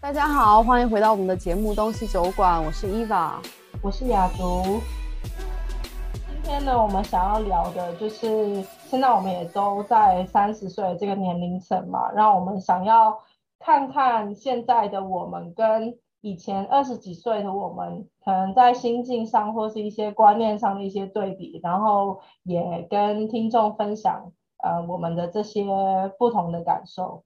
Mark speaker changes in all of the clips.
Speaker 1: 大家好，欢迎回到我们的节目《东西酒馆》，我是伊娃，
Speaker 2: 我是雅竹。今天呢，我们想要聊的就是，现在我们也都在三十岁这个年龄层嘛，让我们想要看看现在的我们跟以前二十几岁的我们，可能在心境上或是一些观念上的一些对比，然后也跟听众分享呃我们的这些不同的感受。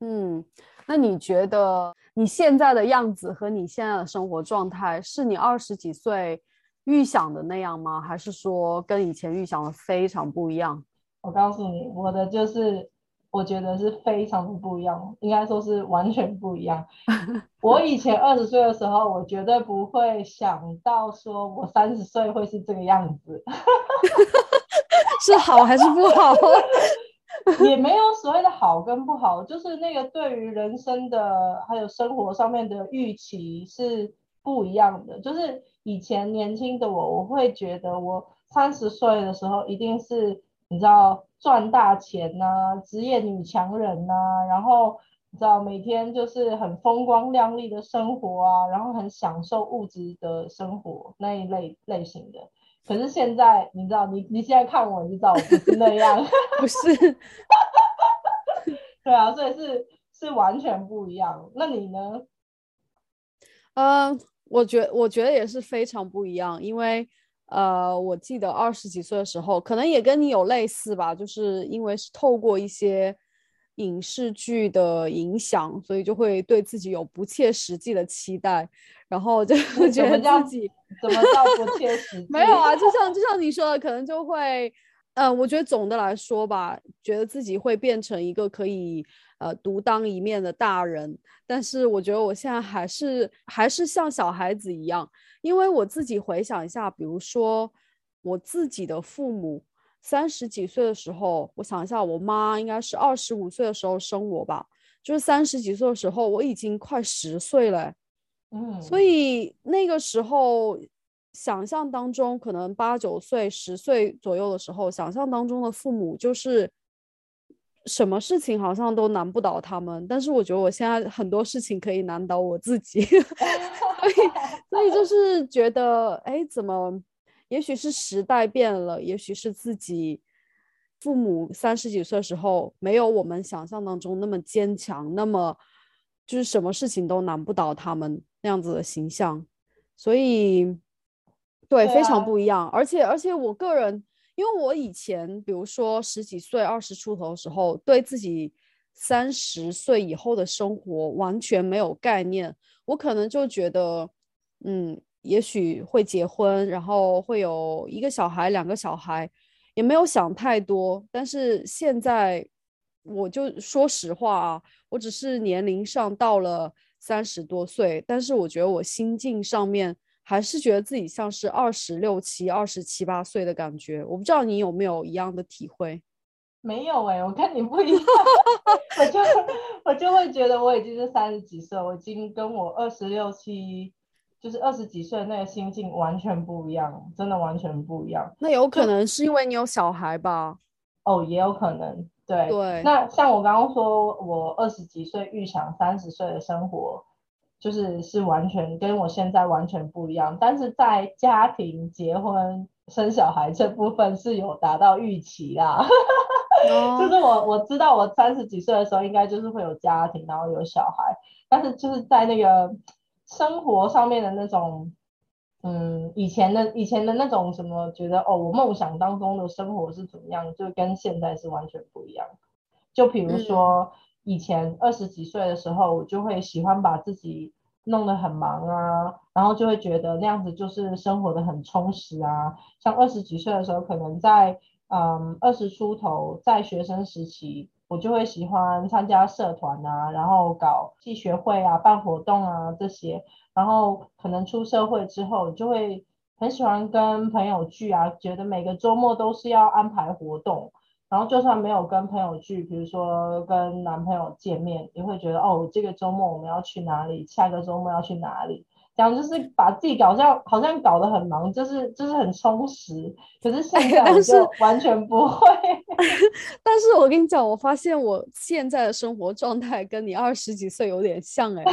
Speaker 1: 嗯。那你觉得你现在的样子和你现在的生活状态是你二十几岁预想的那样吗？还是说跟以前预想的非常不一样？
Speaker 2: 我告诉你，我的就是我觉得是非常的不一样，应该说是完全不一样。我以前二十岁的时候，我绝对不会想到说我三十岁会是这个样子，
Speaker 1: 是好还是不好？
Speaker 2: 也没有所谓的好跟不好，就是那个对于人生的还有生活上面的预期是不一样的。就是以前年轻的我，我会觉得我三十岁的时候一定是你知道赚大钱呐，职业女强人呐，然后你知道每天就是很风光亮丽的生活啊，然后很享受物质的生活那一类类型的。可是现在，你知道，你你现在看我，你就知道我不是那样，
Speaker 1: 不是，
Speaker 2: 对啊，所以是是完全不一样。那你呢？
Speaker 1: 嗯，我觉我觉得也是非常不一样，因为呃，我记得二十几岁的时候，可能也跟你有类似吧，就是因为是透过一些。影视剧的影响，所以就会对自己有不切实际的期待，然后就觉得自己
Speaker 2: 怎么叫不切实际？
Speaker 1: 没有啊，就像就像你说的，可能就会，嗯，我觉得总的来说吧，觉得自己会变成一个可以呃独当一面的大人，但是我觉得我现在还是还是像小孩子一样，因为我自己回想一下，比如说我自己的父母。三十几岁的时候，我想一下，我妈应该是二十五岁的时候生我吧，就是三十几岁的时候，我已经快十岁了，
Speaker 2: 嗯，
Speaker 1: 所以那个时候想象当中，可能八九岁、十岁左右的时候，想象当中的父母就是什么事情好像都难不倒他们，但是我觉得我现在很多事情可以难倒我自己，所以所以就是觉得，哎，怎么？也许是时代变了，也许是自己父母三十几岁的时候没有我们想象当中那么坚强，那么就是什么事情都难不倒他们那样子的形象，所以对非常不一样。而且而且我个人，因为我以前比如说十几岁、二十出头的时候，对自己三十岁以后的生活完全没有概念，我可能就觉得嗯。也许会结婚，然后会有一个小孩、两个小孩，也没有想太多。但是现在，我就说实话啊，我只是年龄上到了三十多岁，但是我觉得我心境上面还是觉得自己像是二十六七、二十七八岁的感觉。我不知道你有没有一样的体会？
Speaker 2: 没有哎，我跟你不一样，我就我就会觉得我已经是三十几岁，我已经跟我二十六七。就是二十几岁那个心境完全不一样，真的完全不一样。
Speaker 1: 那有可能是因为你有小孩吧？
Speaker 2: 哦，也有可能。对
Speaker 1: 对。
Speaker 2: 那像我刚刚说，我二十几岁预想三十岁的生活，就是是完全跟我现在完全不一样。但是在家庭、结婚、生小孩这部分是有达到预期啦。就是我我知道我三十几岁的时候应该就是会有家庭，然后有小孩，但是就是在那个。生活上面的那种，嗯，以前的以前的那种什么，觉得哦，我梦想当中的生活是怎么样，就跟现在是完全不一样。就比如说以前二十几岁的时候，我就会喜欢把自己弄得很忙啊，然后就会觉得那样子就是生活的很充实啊。像二十几岁的时候，可能在嗯二十出头，在学生时期，我就会喜欢参加社团啊，然后搞系学会啊，办活动啊这些。然后可能出社会之后，就会很喜欢跟朋友聚啊，觉得每个周末都是要安排活动。然后就算没有跟朋友聚，比如说跟男朋友见面，也会觉得哦，这个周末我们要去哪里？下个周末要去哪里？这样就是把自己搞像好像搞得很忙，就是就是很充实。可是现在我就完全不会。
Speaker 1: 但是我跟你讲，我发现我现在的生活状态跟你二十几岁有点像哎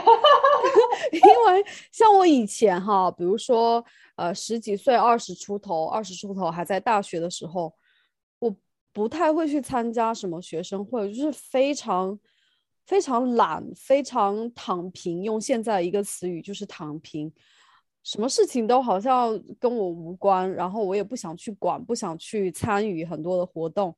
Speaker 1: 因为像我以前哈，比如说呃十几岁、二十出头、二十出头还在大学的时候，我不太会去参加什么学生会，就是非常。非常懒，非常躺平。用现在一个词语就是躺平，什么事情都好像跟我无关，然后我也不想去管，不想去参与很多的活动。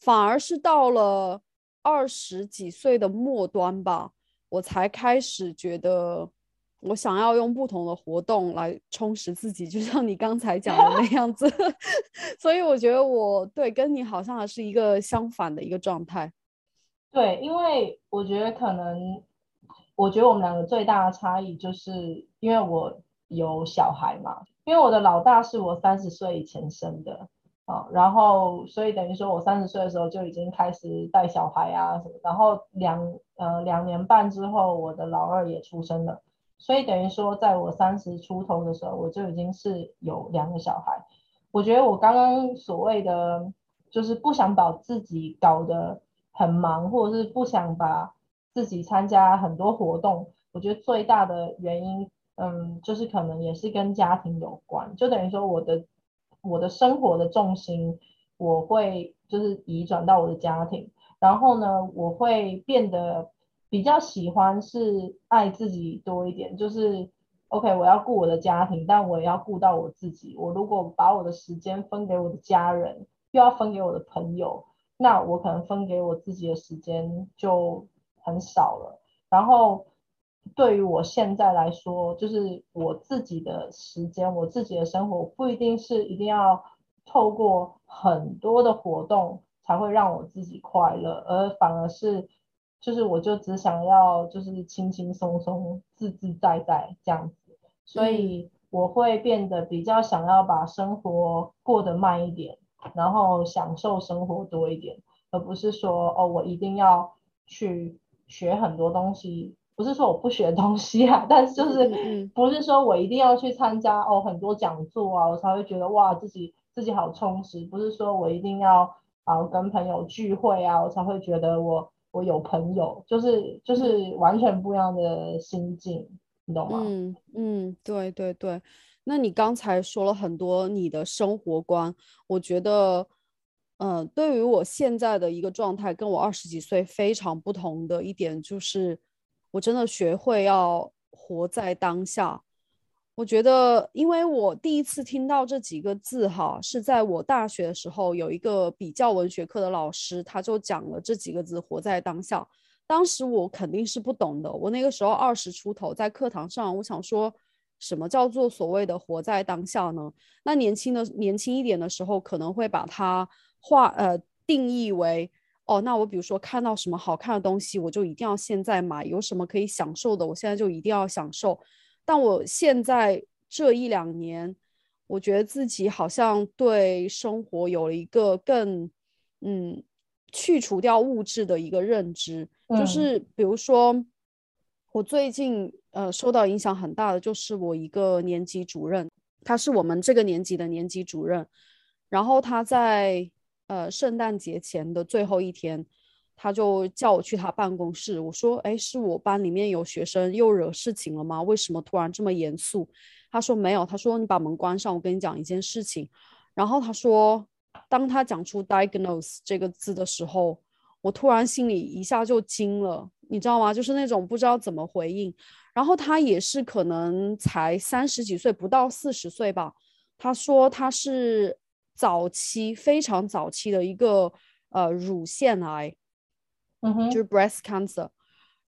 Speaker 1: 反而是到了二十几岁的末端吧，我才开始觉得我想要用不同的活动来充实自己，就像你刚才讲的那样子。所以我觉得我对跟你好像还是一个相反的一个状态。
Speaker 2: 对，因为我觉得可能，我觉得我们两个最大的差异就是，因为我有小孩嘛，因为我的老大是我三十岁以前生的啊，然后所以等于说我三十岁的时候就已经开始带小孩啊什么，然后两呃两年半之后我的老二也出生了，所以等于说在我三十出头的时候我就已经是有两个小孩，我觉得我刚刚所谓的就是不想把自己搞得。很忙，或者是不想把自己参加很多活动。我觉得最大的原因，嗯，就是可能也是跟家庭有关。就等于说，我的我的生活的重心，我会就是移转到我的家庭。然后呢，我会变得比较喜欢是爱自己多一点。就是 OK，我要顾我的家庭，但我也要顾到我自己。我如果把我的时间分给我的家人，又要分给我的朋友。那我可能分给我自己的时间就很少了，然后对于我现在来说，就是我自己的时间，我自己的生活不一定是一定要透过很多的活动才会让我自己快乐，而反而是就是我就只想要就是轻轻松松、自自在在这样子，所以我会变得比较想要把生活过得慢一点。然后享受生活多一点，而不是说哦，我一定要去学很多东西。不是说我不学东西啊，但是就是不是说我一定要去参加哦很多讲座啊，我才会觉得哇自己自己好充实。不是说我一定要啊跟朋友聚会啊，我才会觉得我我有朋友，就是就是完全不一样的心境，你懂吗？
Speaker 1: 嗯嗯，对对对。那你刚才说了很多你的生活观，我觉得，嗯，对于我现在的一个状态，跟我二十几岁非常不同的一点就是，我真的学会要活在当下。我觉得，因为我第一次听到这几个字，哈，是在我大学的时候，有一个比较文学课的老师，他就讲了这几个字“活在当下”。当时我肯定是不懂的，我那个时候二十出头，在课堂上，我想说。什么叫做所谓的活在当下呢？那年轻的年轻一点的时候，可能会把它画呃定义为哦，那我比如说看到什么好看的东西，我就一定要现在买；有什么可以享受的，我现在就一定要享受。但我现在这一两年，我觉得自己好像对生活有了一个更嗯去除掉物质的一个认知，就是比如说我最近。呃，受到影响很大的就是我一个年级主任，他是我们这个年级的年级主任。然后他在呃圣诞节前的最后一天，他就叫我去他办公室。我说：“哎，是我班里面有学生又惹事情了吗？为什么突然这么严肃？”他说：“没有。”他说：“你把门关上，我跟你讲一件事情。”然后他说：“当他讲出 diagnose 这个字的时候，我突然心里一下就惊了，你知道吗？就是那种不知道怎么回应。”然后他也是可能才三十几岁，不到四十岁吧。他说他是早期非常早期的一个呃乳腺癌，
Speaker 2: 嗯哼，
Speaker 1: 就是 breast cancer。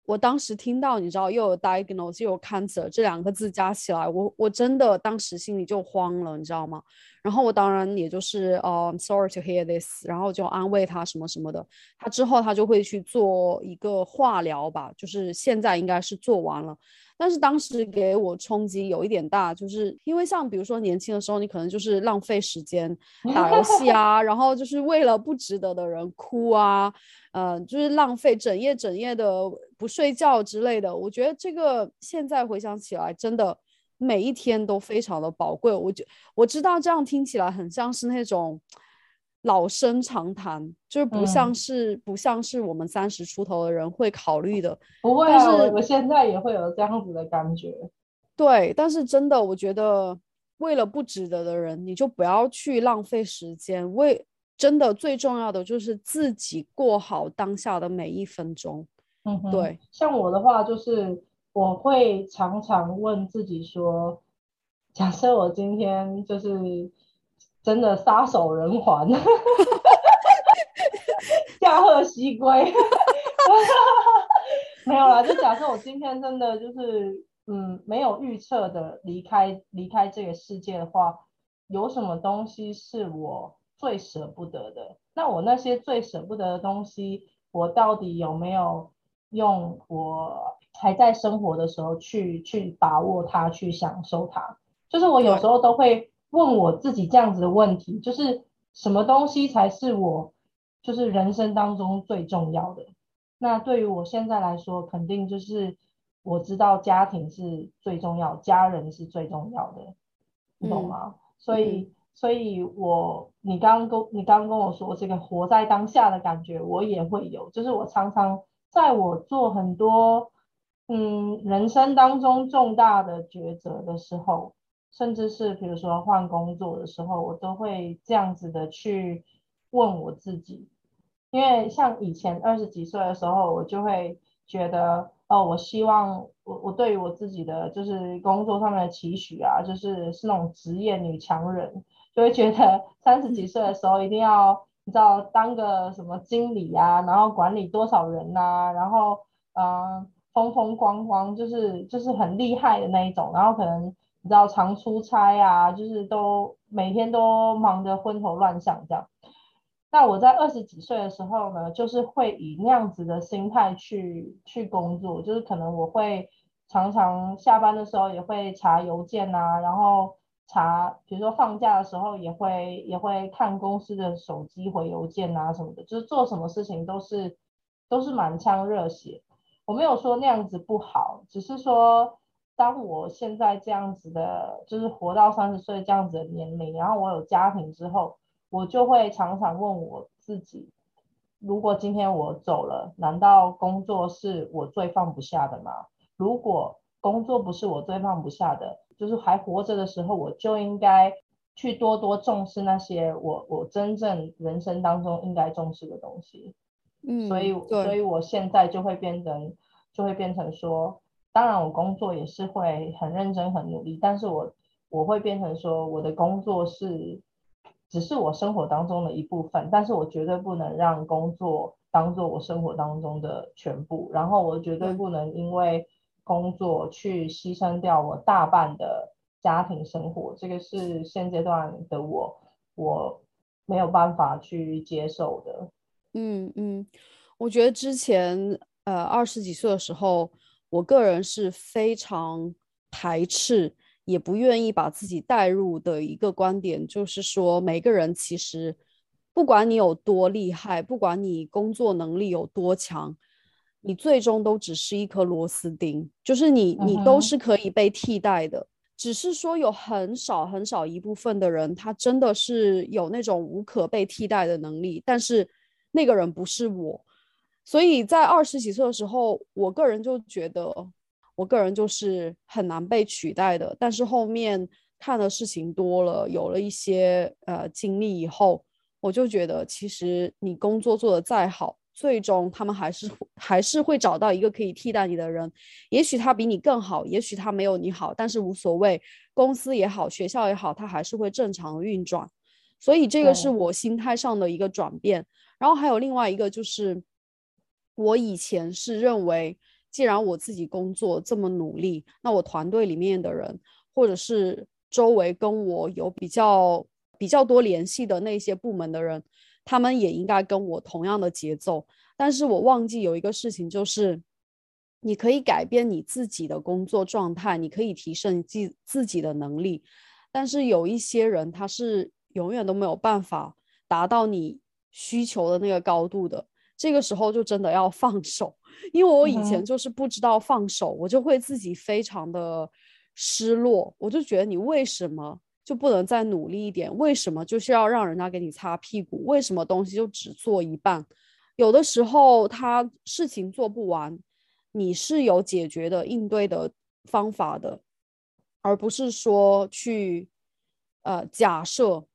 Speaker 1: 我当时听到你知道又有 diagnose 又有 cancer 这两个字加起来，我我真的当时心里就慌了，你知道吗？然后我当然也就是呃，sorry to hear this，然后就安慰他什么什么的。他之后他就会去做一个化疗吧，就是现在应该是做完了。但是当时给我冲击有一点大，就是因为像比如说年轻的时候，你可能就是浪费时间 打游戏啊，然后就是为了不值得的人哭啊，呃，就是浪费整夜整夜的不睡觉之类的。我觉得这个现在回想起来，真的。每一天都非常的宝贵，我就我知道这样听起来很像是那种老生常谈，就是不像是不像是我们三十出头的人会考虑的。
Speaker 2: 不会啊，我现在也会有这样子的感觉。
Speaker 1: 对，但是真的，我觉得为了不值得的人，你就不要去浪费时间。为真的最重要的就是自己过好当下的每一分钟。
Speaker 2: 嗯，
Speaker 1: 对。
Speaker 2: 像我的话就是。我会常常问自己说：假设我今天就是真的撒手人寰，驾鹤西归，没有啦。就假设我今天真的就是嗯没有预测的离开离开这个世界的话，有什么东西是我最舍不得的？那我那些最舍不得的东西，我到底有没有用我？还在生活的时候去去把握它，去享受它，就是我有时候都会问我自己这样子的问题，就是什么东西才是我就是人生当中最重要的？那对于我现在来说，肯定就是我知道家庭是最重要，家人是最重要的，你懂吗？所以，所以我你刚刚跟你刚刚跟我说这个活在当下的感觉，我也会有，就是我常常在我做很多。嗯，人生当中重大的抉择的时候，甚至是比如说换工作的时候，我都会这样子的去问我自己。因为像以前二十几岁的时候，我就会觉得，哦，我希望我我对于我自己的就是工作上面的期许啊，就是是那种职业女强人，就会觉得三十几岁的时候一定要你知道当个什么经理啊，然后管理多少人呐，然后嗯。风风光光，就是就是很厉害的那一种，然后可能你知道常出差啊，就是都每天都忙得昏头乱想这样。那我在二十几岁的时候呢，就是会以那样子的心态去去工作，就是可能我会常常下班的时候也会查邮件啊，然后查，比如说放假的时候也会也会看公司的手机回邮件啊什么的，就是做什么事情都是都是满腔热血。我没有说那样子不好，只是说，当我现在这样子的，就是活到三十岁这样子的年龄，然后我有家庭之后，我就会常常问我自己：如果今天我走了，难道工作是我最放不下的吗？如果工作不是我最放不下的，就是还活着的时候，我就应该去多多重视那些我我真正人生当中应该重视的东西。
Speaker 1: 嗯，
Speaker 2: 所以，所以我现在就会变成，就会变成说，当然我工作也是会很认真、很努力，但是我我会变成说，我的工作是只是我生活当中的一部分，但是我绝对不能让工作当做我生活当中的全部，然后我绝对不能因为工作去牺牲掉我大半的家庭生活，这个是现阶段的我，我没有办法去接受的。
Speaker 1: 嗯嗯，我觉得之前呃二十几岁的时候，我个人是非常排斥，也不愿意把自己带入的一个观点，就是说每个人其实不管你有多厉害，不管你工作能力有多强，你最终都只是一颗螺丝钉，就是你你都是可以被替代的，只是说有很少很少一部分的人，他真的是有那种无可被替代的能力，但是。那个人不是我，所以在二十几岁的时候，我个人就觉得，我个人就是很难被取代的。但是后面看的事情多了，有了一些呃经历以后，我就觉得，其实你工作做得再好，最终他们还是还是会找到一个可以替代你的人。也许他比你更好，也许他没有你好，但是无所谓，公司也好，学校也好，他还是会正常运转。所以这个是我心态上的一个转变。然后还有另外一个就是，我以前是认为既然我自己工作这么努力，那我团队里面的人，或者是周围跟我有比较比较多联系的那些部门的人，他们也应该跟我同样的节奏。但是我忘记有一个事情，就是你可以改变你自己的工作状态，你可以提升自自己的能力。但是有一些人，他是永远都没有办法达到你需求的那个高度的。这个时候就真的要放手，因为我以前就是不知道放手，我就会自己非常的失落。我就觉得你为什么就不能再努力一点？为什么就是要让人家给你擦屁股？为什么东西就只做一半？有的时候他事情做不完，你是有解决的应对的方法的，而不是说去呃假设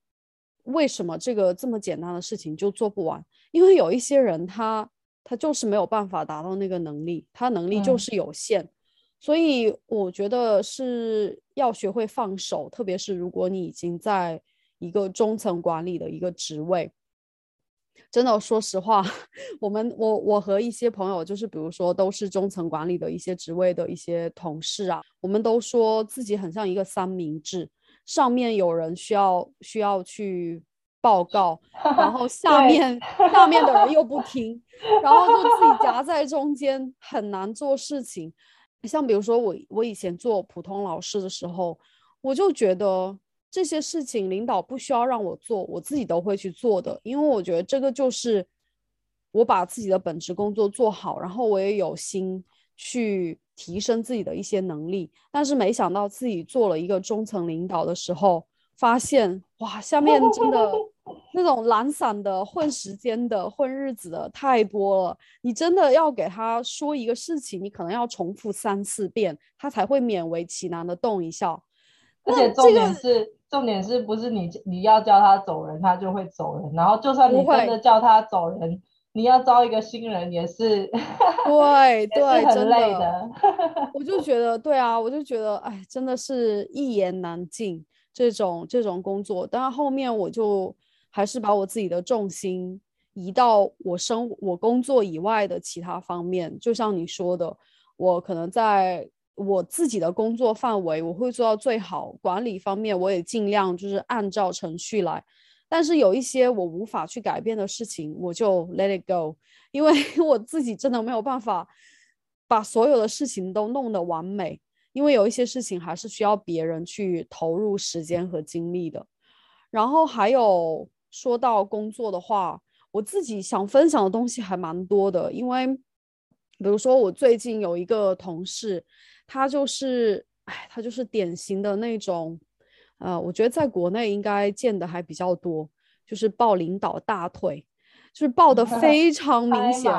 Speaker 1: 为什么这个这么简单的事情就做不完。因为有一些人，他他就是没有办法达到那个能力，他能力就是有限，所以我觉得是要学会放手，特别是如果你已经在一个中层管理的一个职位，真的说实话，我们我我和一些朋友，就是比如说都是中层管理的一些职位的一些同事啊，我们都说自己很像一个三明治，上面有人需要需要去。报告，然后下面下面的人又不听，然后就自己夹在中间，很难做事情。像比如说我我以前做普通老师的时候，我就觉得这些事情领导不需要让我做，我自己都会去做的，因为我觉得这个就是我把自己的本职工作做好，然后我也有心去提升自己的一些能力。但是没想到自己做了一个中层领导的时候。发现哇，下面真的 那种懒散的、混时间的、混日子的太多了。你真的要给他说一个事情，你可能要重复三四遍，他才会勉为其难的动一下。
Speaker 2: 而且重点是，重点是不是你你要叫他走人，他就会走人。然后就算你真的叫他走人，你要招一个新人也是，
Speaker 1: 对 对，
Speaker 2: 很累的。
Speaker 1: 我就觉得，对啊，我就觉得，哎，真的是一言难尽。这种这种工作，但后面我就还是把我自己的重心移到我生我工作以外的其他方面。就像你说的，我可能在我自己的工作范围，我会做到最好。管理方面，我也尽量就是按照程序来。但是有一些我无法去改变的事情，我就 let it go，因为 我自己真的没有办法把所有的事情都弄得完美。因为有一些事情还是需要别人去投入时间和精力的，然后还有说到工作的话，我自己想分享的东西还蛮多的。因为比如说我最近有一个同事，他就是，哎，他就是典型的那种，呃，我觉得在国内应该见的还比较多，就是抱领导大腿，就是抱 的非常明显，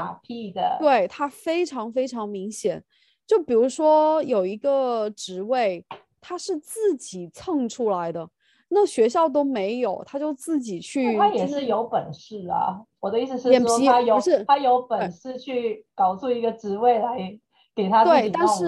Speaker 1: 对他非常非常明显。就比如说有一个职位，他是自己蹭出来的，那学校都没有，他就自己去。
Speaker 2: 他也是有本事啊！我的意思是说，他有他有本事去搞出一个职位来给他
Speaker 1: 对，但是，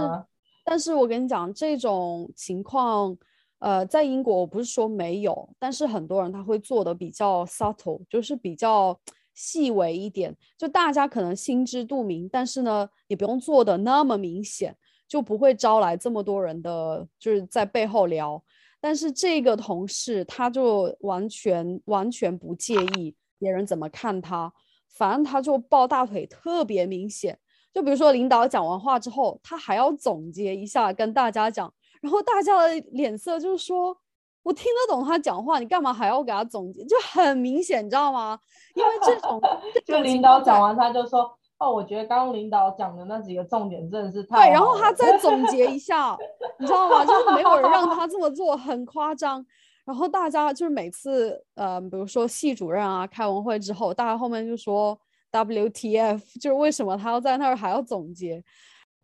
Speaker 1: 但是我跟你讲，这种情况，呃，在英国我不是说没有，但是很多人他会做的比较 subtle，就是比较。细微一点，就大家可能心知肚明，但是呢，你不用做的那么明显，就不会招来这么多人的，就是在背后聊。但是这个同事他就完全完全不介意别人怎么看他，反正他就抱大腿特别明显。就比如说领导讲完话之后，他还要总结一下跟大家讲，然后大家的脸色就是说。我听得懂他讲话，你干嘛还要给他总结？就很明显，你知道吗？因为这种
Speaker 2: 就领导讲完，他就说：“哦，我觉得刚刚领导讲的那几个重点真的是太……”
Speaker 1: 对，然后他再总结一下，你知道吗？就是没有人让他这么做，很夸张。然后大家就是每次，呃，比如说系主任啊，开完会之后，大家后面就说 “WTF”，就是为什么他要在那儿还要总结？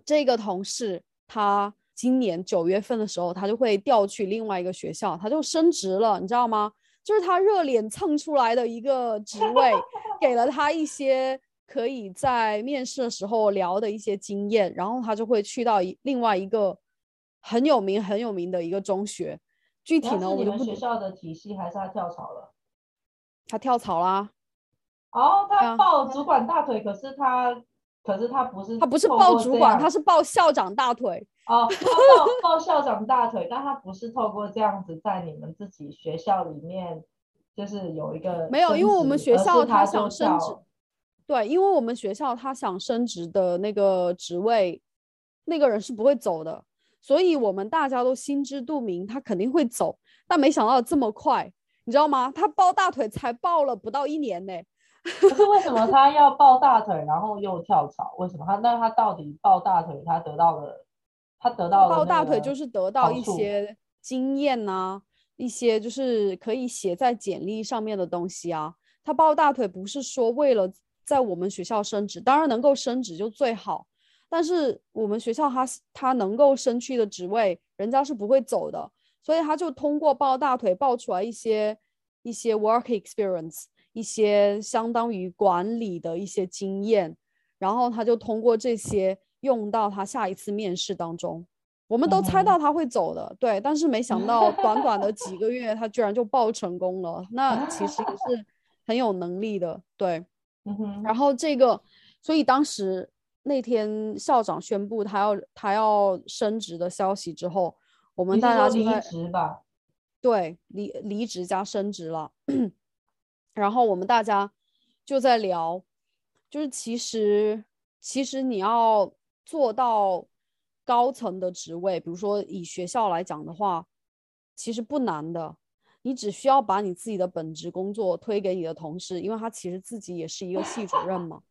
Speaker 1: 这个同事他。今年九月份的时候，他就会调去另外一个学校，他就升职了，你知道吗？就是他热脸蹭出来的一个职位，给了他一些可以在面试的时候聊的一些经验，然后他就会去到一另外一个很有名很有名的一个中学。具体呢，我就不。
Speaker 2: 学校的体系还是他跳槽了？
Speaker 1: 他跳槽啦。
Speaker 2: 哦，他抱主管大腿，可是他。可是他不是
Speaker 1: 他不是抱主管，他是抱校长大腿。
Speaker 2: 哦，他抱 抱校长大腿，但他不是透过这样子在你们自己学校里面，就是有一个
Speaker 1: 没有，因为我们学校
Speaker 2: 他
Speaker 1: 想升职，对，因为我们学校他想升职的那个职位，那个人是不会走的，所以我们大家都心知肚明，他肯定会走，但没想到这么快，你知道吗？他抱大腿才抱了不到一年呢。
Speaker 2: 可是为什么他要抱大腿，然后又跳槽？为什么他？那他到底抱大腿，他得到了？他得到
Speaker 1: 抱大腿就是得到一些经验呐，一些就是可以写在简历上面的东西啊。他抱大腿不是说为了在我们学校升职，当然能够升职就最好。但是我们学校他他能够升去的职位，人家是不会走的，所以他就通过抱大腿抱出来一些一些 work experience，一些相当于管理的一些经验，然后他就通过这些。用到他下一次面试当中，我们都猜到他会走的，对，但是没想到 短短的几个月，他居然就报成功了。那其实也是很有能力的，对。然后这个，所以当时那天校长宣布他要他要升职的消息之后，我们大家就
Speaker 2: 离职吧，
Speaker 1: 对，离离职加升职了。然后我们大家就在聊，就是其实其实你要。做到高层的职位，比如说以学校来讲的话，其实不难的。你只需要把你自己的本职工作推给你的同事，因为他其实自己也是一个系主任嘛。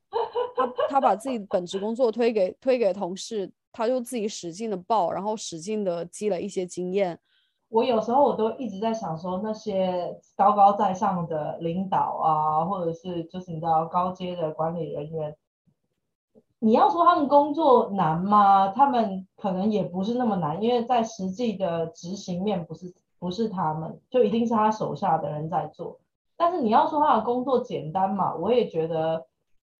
Speaker 1: 他他把自己本职工作推给推给同事，他就自己使劲的报，然后使劲的积累一些经验。
Speaker 2: 我有时候我都一直在想说，那些高高在上的领导啊，或者是就是你知道高阶的管理人员。你要说他们工作难吗？他们可能也不是那么难，因为在实际的执行面不是不是他们，就一定是他手下的人在做。但是你要说他的工作简单嘛，我也觉得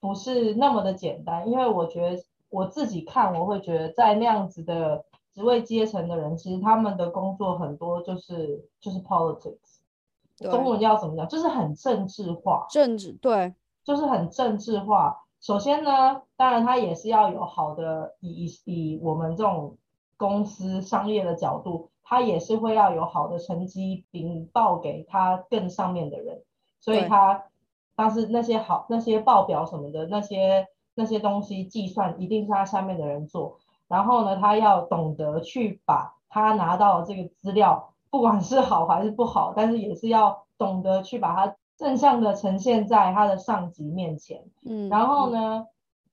Speaker 2: 不是那么的简单，因为我觉得我自己看，我会觉得在那样子的职位阶层的人，其实他们的工作很多就是就是 politics，中文要怎么讲？就是很政治化，
Speaker 1: 政治对，
Speaker 2: 就是很政治化。首先呢，当然他也是要有好的，以以我们这种公司商业的角度，他也是会要有好的成绩禀报给他更上面的人，所以他但是那些好那些报表什么的那些那些东西计算一定是他下面的人做，然后呢，他要懂得去把他拿到这个资料，不管是好还是不好，但是也是要懂得去把它。正向的呈现在他的上级面前，嗯，然后呢，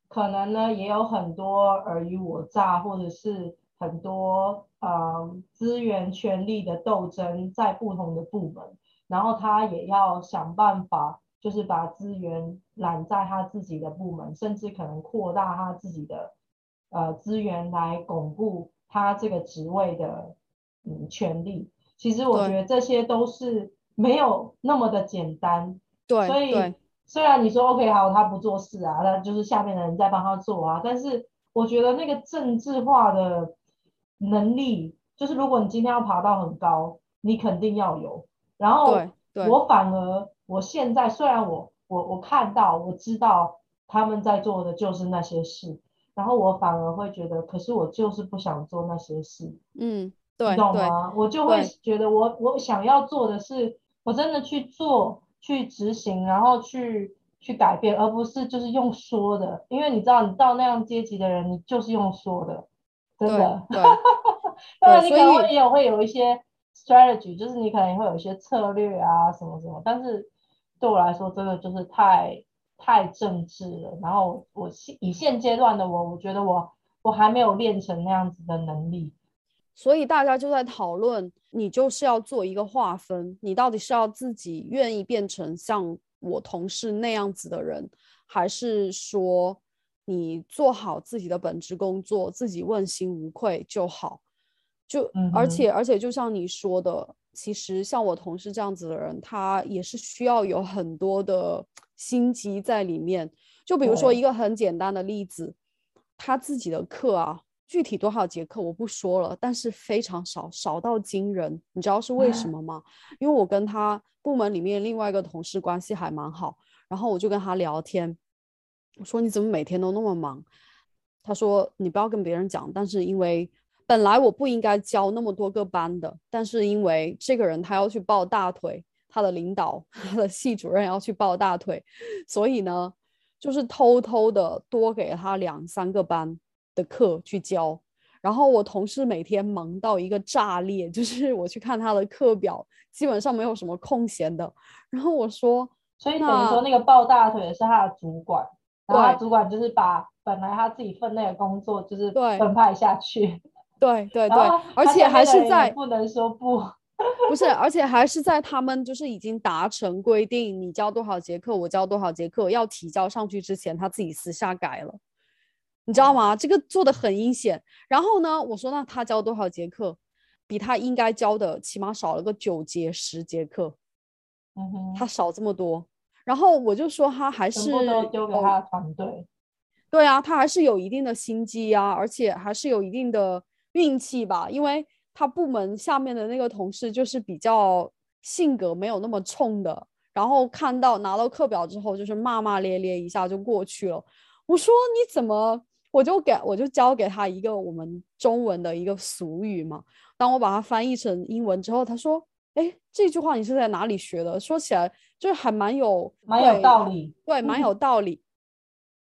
Speaker 2: 可能呢也有很多尔虞我诈，或者是很多呃资源权力的斗争在不同的部门，然后他也要想办法，就是把资源揽在他自己的部门，甚至可能扩大他自己的呃资源来巩固他这个职位的嗯权利。其实我觉得这些都是。没有那么的简单，
Speaker 1: 对，
Speaker 2: 所以虽然你说 OK 好，他不做事啊，那就是下面的人在帮他做啊，但是我觉得那个政治化的能力，就是如果你今天要爬到很高，你肯定要有。然后我反而我现在虽然我我我看到我知道他们在做的就是那些事，然后我反而会觉得，可是我就是不想做那些事，
Speaker 1: 嗯，对
Speaker 2: 你懂吗？我就会觉得我我想要做的是。我真的去做、去执行，然后去去改变，而不是就是用说的。因为你知道，你到那样阶级的人，你就是用说的，真的。
Speaker 1: 对。
Speaker 2: 当然，你可能也有会有一些 strategy，就是你可能会有一些策略啊，什么什么。但是对我来说，真的就是太太政治了。然后我现以现阶段的我，我觉得我我还没有练成那样子的能力。
Speaker 1: 所以大家就在讨论，你就是要做一个划分，你到底是要自己愿意变成像我同事那样子的人，还是说你做好自己的本职工作，自己问心无愧就好？就而且而且，就像你说的，其实像我同事这样子的人，他也是需要有很多的心机在里面。就比如说一个很简单的例子，他自己的课啊。具体多少节课我不说了，但是非常少，少到惊人。你知道是为什么吗？因为我跟他部门里面另外一个同事关系还蛮好，然后我就跟他聊天，我说你怎么每天都那么忙？他说你不要跟别人讲，但是因为本来我不应该教那么多个班的，但是因为这个人他要去抱大腿，他的领导 他的系主任要去抱大腿，所以呢，就是偷偷的多给他两三个班的课去教。然后我同事每天忙到一个炸裂，就是我去看他的课表，基本上没有什么空闲的。然后我说，
Speaker 2: 所以等于说那个抱大腿的是他的主管，然后他主管就是把本来他自己分内的工作就是分派下去，
Speaker 1: 对对对，而且还是在
Speaker 2: 不能说不，
Speaker 1: 不是，而且还是在他们就是已经达成规定，你教多少节课，我教多少节课，要提交上去之前，他自己私下改了。你知道吗？这个做的很阴险。然后呢，我说那他教多少节课，比他应该教的起码少了个九节十节课。
Speaker 2: 嗯哼，
Speaker 1: 他少这么多。然后我就说他还是
Speaker 2: 都丢给他的团队。
Speaker 1: 对啊，他还是有一定的心机啊，而且还是有一定的运气吧，因为他部门下面的那个同事就是比较性格没有那么冲的，然后看到拿到课表之后就是骂骂咧咧一下就过去了。我说你怎么？我就给我就教给他一个我们中文的一个俗语嘛。当我把它翻译成英文之后，他说：“哎，这句话你是在哪里学的？”说起来就是还蛮有
Speaker 2: 蛮有道理，
Speaker 1: 对，蛮有道理。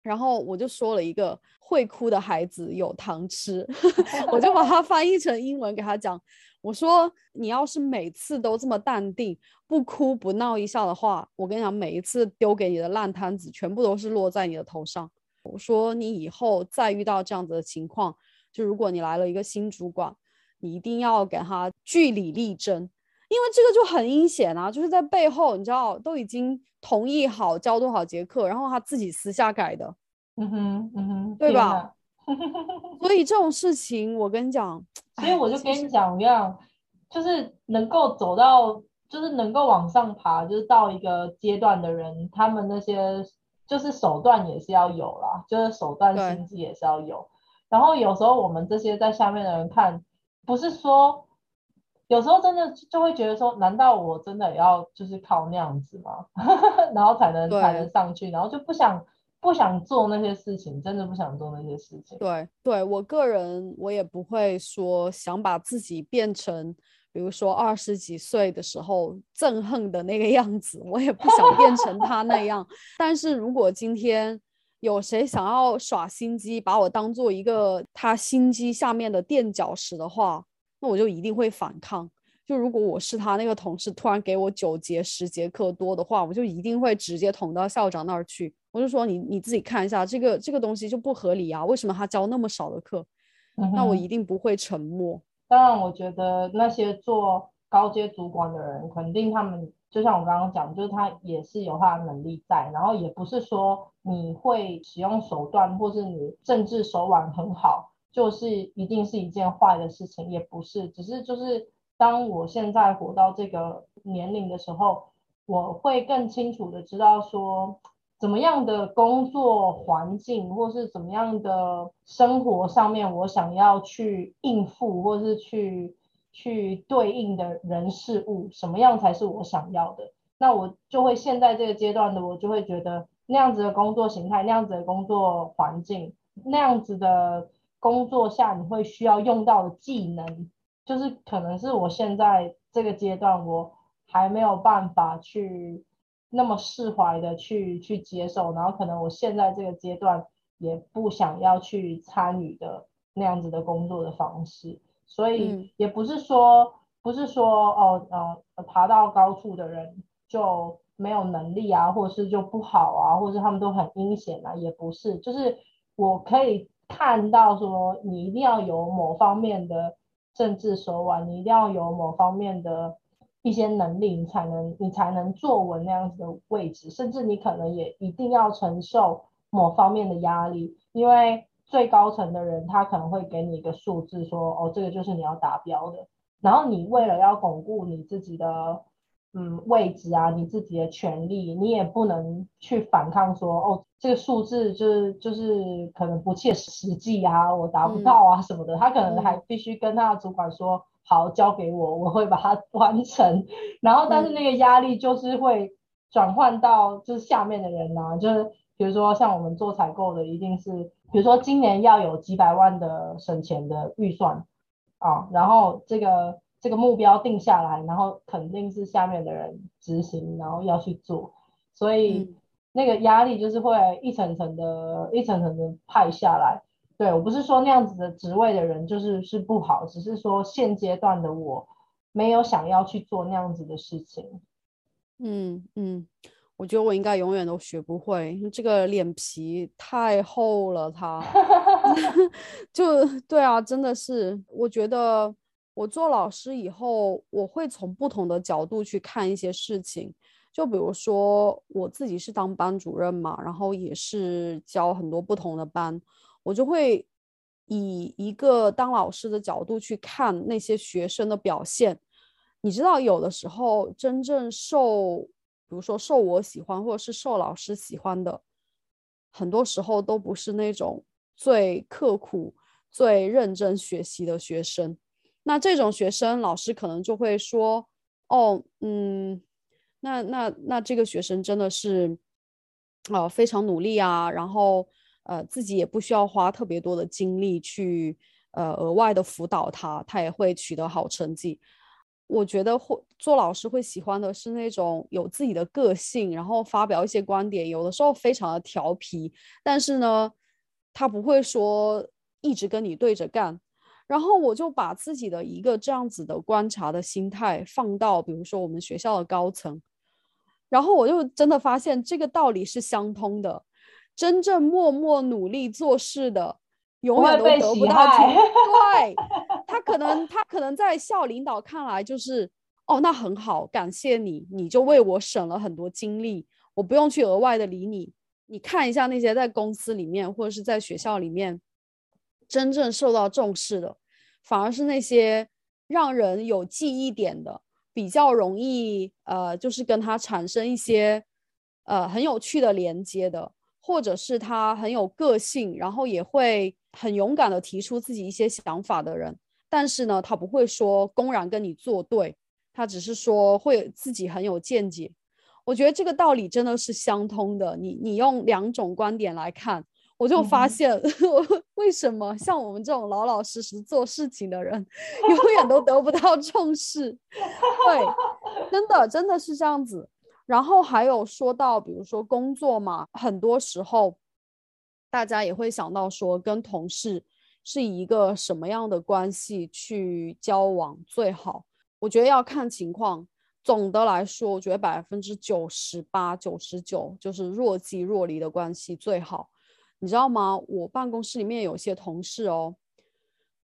Speaker 1: 然后我就说了一个“会哭的孩子有糖吃 ”，我就把它翻译成英文给他讲。我说：“你要是每次都这么淡定，不哭不闹一下的话，我跟你讲，每一次丢给你的烂摊子，全部都是落在你的头上。”我说你以后再遇到这样子的情况，就如果你来了一个新主管，你一定要给他据理力争，因为这个就很阴险啊！就是在背后，你知道都已经同意好教多少节课，然后他自己私下改的，
Speaker 2: 嗯哼嗯哼，
Speaker 1: 对吧？所以这种事情，我跟你讲，
Speaker 2: 所以我就跟你讲一样，就是能够走到，就是能够往上爬，就是到一个阶段的人，他们那些。就是手段也是要有啦，就是手段心机也是要有。然后有时候我们这些在下面的人看，不是说，有时候真的就会觉得说，难道我真的要就是靠那样子吗？然后才能才能上去，然后就不想不想做那些事情，真的不想做那些事情。
Speaker 1: 对，对我个人我也不会说想把自己变成。比如说二十几岁的时候憎恨的那个样子，我也不想变成 他那样。但是如果今天有谁想要耍心机，把我当做一个他心机下面的垫脚石的话，那我就一定会反抗。就如果我是他那个同事，突然给我九节十节课多的话，我就一定会直接捅到校长那儿去。我就说你你自己看一下这个这个东西就不合理啊，为什么他教那么少的课？那我一定不会沉默。
Speaker 2: 当然，我觉得那些做高阶主管的人，肯定他们就像我刚刚讲，就是他也是有他的能力在，然后也不是说你会使用手段或是你政治手腕很好，就是一定是一件坏的事情，也不是，只是就是当我现在活到这个年龄的时候，我会更清楚的知道说。怎么样的工作环境，或是怎么样的生活上面，我想要去应付，或是去去对应的人事物，什么样才是我想要的？那我就会现在这个阶段的，我就会觉得那样子的工作形态，那样子的工作环境，那样子的工作下，你会需要用到的技能，就是可能是我现在这个阶段我还没有办法去。那么释怀的去去接受，然后可能我现在这个阶段也不想要去参与的那样子的工作的方式，所以也不是说不是说哦呃爬到高处的人就没有能力啊，或者是就不好啊，或者是他们都很阴险啊，也不是，就是我可以看到说你一定要有某方面的政治手腕，你一定要有某方面的。一些能力，你才能你才能坐稳那样子的位置，甚至你可能也一定要承受某方面的压力，因为最高层的人他可能会给你一个数字，说哦，这个就是你要达标的。然后你为了要巩固你自己的嗯位置啊，你自己的权利，你也不能去反抗说哦，这个数字就是就是可能不切实际啊，我达不到啊什么的。他可能还必须跟他的主管说。好，交给我，我会把它 完成。然后，但是那个压力就是会转换到就是下面的人呐，就是比如说像我们做采购的，一定是比如说今年要有几百万的省钱的预算啊，然后这个这个目标定下来，然后肯定是下面的人执行，然后要去做，所以那个压力就是会一层层的、一层层的派下来。对我不是说那样子的职位的人就是是不好，只是说现阶段的我没有想要去做那样子的事情。
Speaker 1: 嗯嗯，我觉得我应该永远都学不会，这个脸皮太厚了。他 就对啊，真的是，我觉得我做老师以后，我会从不同的角度去看一些事情。就比如说我自己是当班主任嘛，然后也是教很多不同的班。我就会以一个当老师的角度去看那些学生的表现。你知道，有的时候真正受，比如说受我喜欢，或者是受老师喜欢的，很多时候都不是那种最刻苦、最认真学习的学生。那这种学生，老师可能就会说：“哦，嗯，那那那这个学生真的是，呃，非常努力啊。”然后。呃，自己也不需要花特别多的精力去呃额外的辅导他，他也会取得好成绩。我觉得会做老师会喜欢的是那种有自己的个性，然后发表一些观点，有的时候非常的调皮，但是呢，他不会说一直跟你对着干。然后我就把自己的一个这样子的观察的心态放到，比如说我们学校的高层，然后我就真的发现这个道理是相通的。真正默默努力做事的，永远都得不到成对，他可能他可能在校领导看来就是，哦，那很好，感谢你，你就为我省了很多精力，我不用去额外的理你。你看一下那些在公司里面或者是在学校里面真正受到重视的，反而是那些让人有记忆点的，比较容易呃，就是跟他产生一些呃很有趣的连接的。或者是他很有个性，然后也会很勇敢的提出自己一些想法的人，但是呢，他不会说公然跟你作对，他只是说会自己很有见解。我觉得这个道理真的是相通的。你你用两种观点来看，我就发现 为什么像我们这种老老实实做事情的人，永远都得不到重视。对，真的真的是这样子。然后还有说到，比如说工作嘛，很多时候大家也会想到说，跟同事是一个什么样的关系去交往最好？我觉得要看情况。总的来说，我觉得百分之九十八、九十九就是若即若离的关系最好。你知道吗？我办公室里面有些同事哦，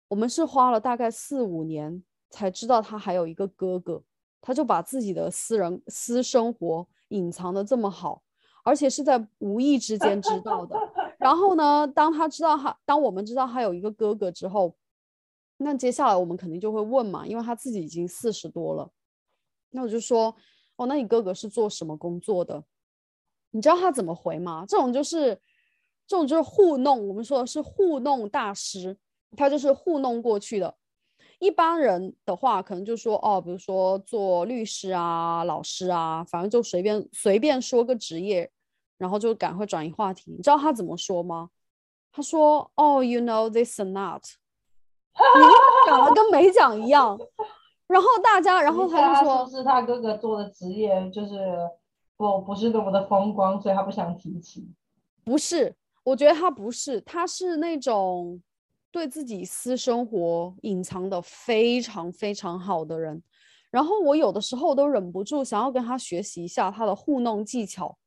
Speaker 1: 我们是花了大概四五年才知道他还有一个哥哥。他就把自己的私人私生活隐藏的这么好，而且是在无意之间知道的。然后呢，当他知道他，当我们知道他有一个哥哥之后，那接下来我们肯定就会问嘛，因为他自己已经四十多了。那我就说，哦，那你哥哥是做什么工作的？你知道他怎么回吗？这种就是，这种就是糊弄。我们说的是糊弄大师，他就是糊弄过去的。一般人的话，可能就说哦，比如说做律师啊、老师啊，反正就随便随便说个职业，然后就赶快转移话题。你知道他怎么说吗？他说：“哦，you know this and that。”你讲了跟没讲一样。然后大家，然后他就说：“
Speaker 2: 是他哥哥做的职业就是不不是那么的风光，所以他不想提起。”
Speaker 1: 不是，我觉得他不是，他是那种。对自己私生活隐藏的非常非常好的人，然后我有的时候都忍不住想要跟他学习一下他的糊弄技巧，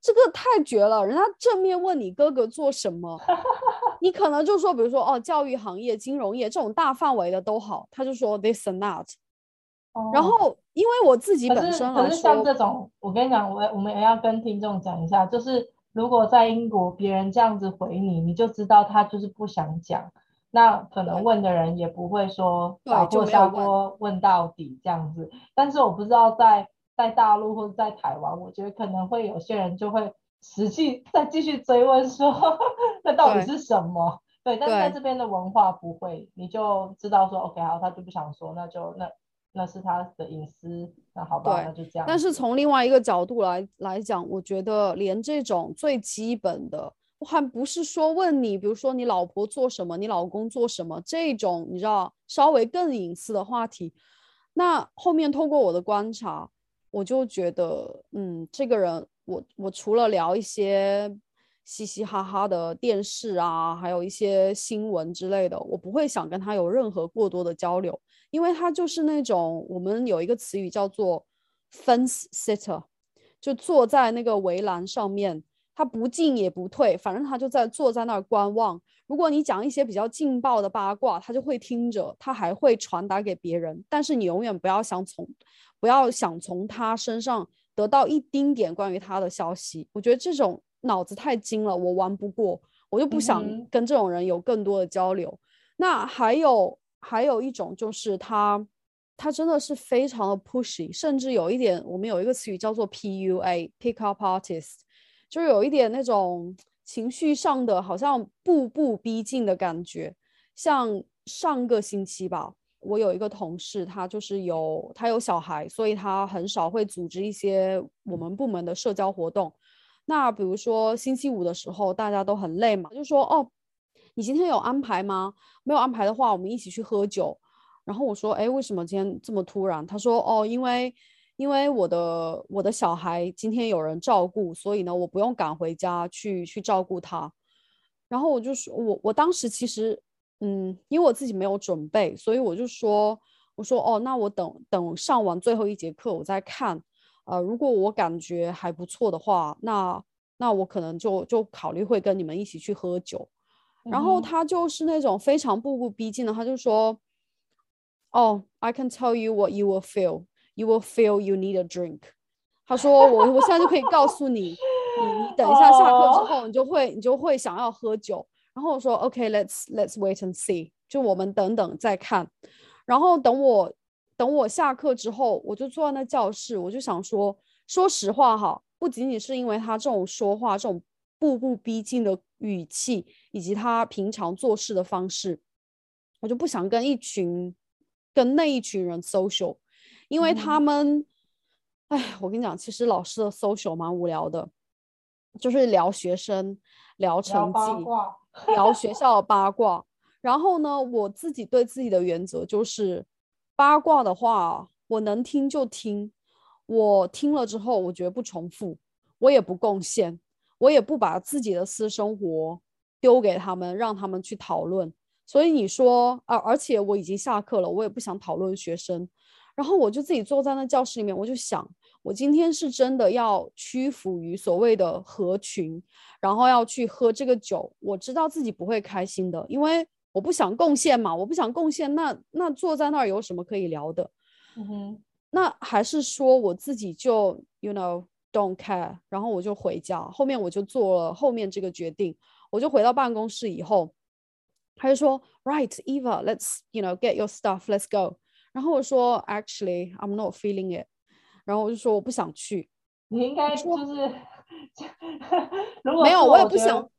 Speaker 1: 这个太绝了。人家正面问你哥哥做什么，你可能就说，比如说哦，教育行业、金融业这种大范围的都好，他就说 this and that。然后因为我自己本身
Speaker 2: 来说，可是像这种，我跟你讲，我我们也要跟听众讲一下，就是如果在英国别人这样子回你，你就知道他就是不想讲。那可能问的人也不会说打破砂锅问。到底这样子，但是我不知道在在大陆或者在台湾，我觉得可能会有些人就会实际再继续追问说 那到底是什么？对，但是在这边的文化不会，你就知道说 OK 好，他就不想说，那就那那是他的隐私，那好吧，那就这。样。
Speaker 1: 但是从另外一个角度来来讲，我觉得连这种最基本的，我我还不是说问你，比如说你老婆做什么，你老公做什么这种，你知道稍微更隐私的话题，那后面通过我的观察，我就觉得，嗯，这个人，我我除了聊一些。嘻嘻哈哈的电视啊，还有一些新闻之类的，我不会想跟他有任何过多的交流，因为他就是那种我们有一个词语叫做 fence sitter，就坐在那个围栏上面，他不进也不退，反正他就在坐在那儿观望。如果你讲一些比较劲爆的八卦，他就会听着，他还会传达给别人，但是你永远不要想从不要想从他身上得到一丁点关于他的消息。我觉得这种。脑子太精了，我玩不过，我就不想跟这种人有更多的交流。那还有还有一种就是他，他真的是非常的 pushy，甚至有一点，我们有一个词语叫做 PUA（Pick Up Artist），就是有一点那种情绪上的，好像步步逼近的感觉。像上个星期吧，我有一个同事，他就是有他有小孩，所以他很少会组织一些我们部门的社交活动。那比如说星期五的时候，大家都很累嘛，就说哦，你今天有安排吗？没有安排的话，我们一起去喝酒。然后我说，哎，为什么今天这么突然？他说，哦，因为因为我的我的小孩今天有人照顾，所以呢，我不用赶回家去去照顾他。然后我就说，我我当时其实，嗯，因为我自己没有准备，所以我就说，我说，哦，那我等等上完最后一节课，我再看。呃，如果我感觉还不错的话，那那我可能就就考虑会跟你们一起去喝酒。然后他就是那种非常步步逼近的，他就说：“哦，I can tell you what you will feel. You will feel you need a drink。”他说：“我我现在就可以告诉你，你你等一下下课之后，你就会你就会想要喝酒。”然后我说：“OK，let's let's wait and see。”就我们等等再看。然后等我。等我下课之后，我就坐在那教室，我就想说，说实话哈，不仅仅是因为他这种说话、这种步步逼近的语气，以及他平常做事的方式，我就不想跟一群跟那一群人 social，因为他们，哎，我跟你讲，其实老师的 social 蛮无聊的，就是聊学生、聊成绩、聊学校的八卦。然后呢，我自己对自己的原则就是。八卦的话，我能听就听。我听了之后，我绝不重复，我也不贡献，我也不把自己的私生活丢给他们，让他们去讨论。所以你说啊，而且我已经下课了，我也不想讨论学生。然后我就自己坐在那教室里面，我就想，我今天是真的要屈服于所谓的合群，然后要去喝这个酒。我知道自己不会开心的，因为。我不想贡献嘛，我不想贡献，那那坐在那儿有什么可以聊的？
Speaker 2: 嗯哼，
Speaker 1: 那还是说我自己就 you know don't care，然后我就回家。后面我就做了后面这个决定，我就回到办公室以后，他就说 right Eva，let's you know get your stuff，let's go。然后我说 actually I'm not feeling it，然后我就说我不想去。
Speaker 2: 你应该就是 如果
Speaker 1: 没有，我也不想。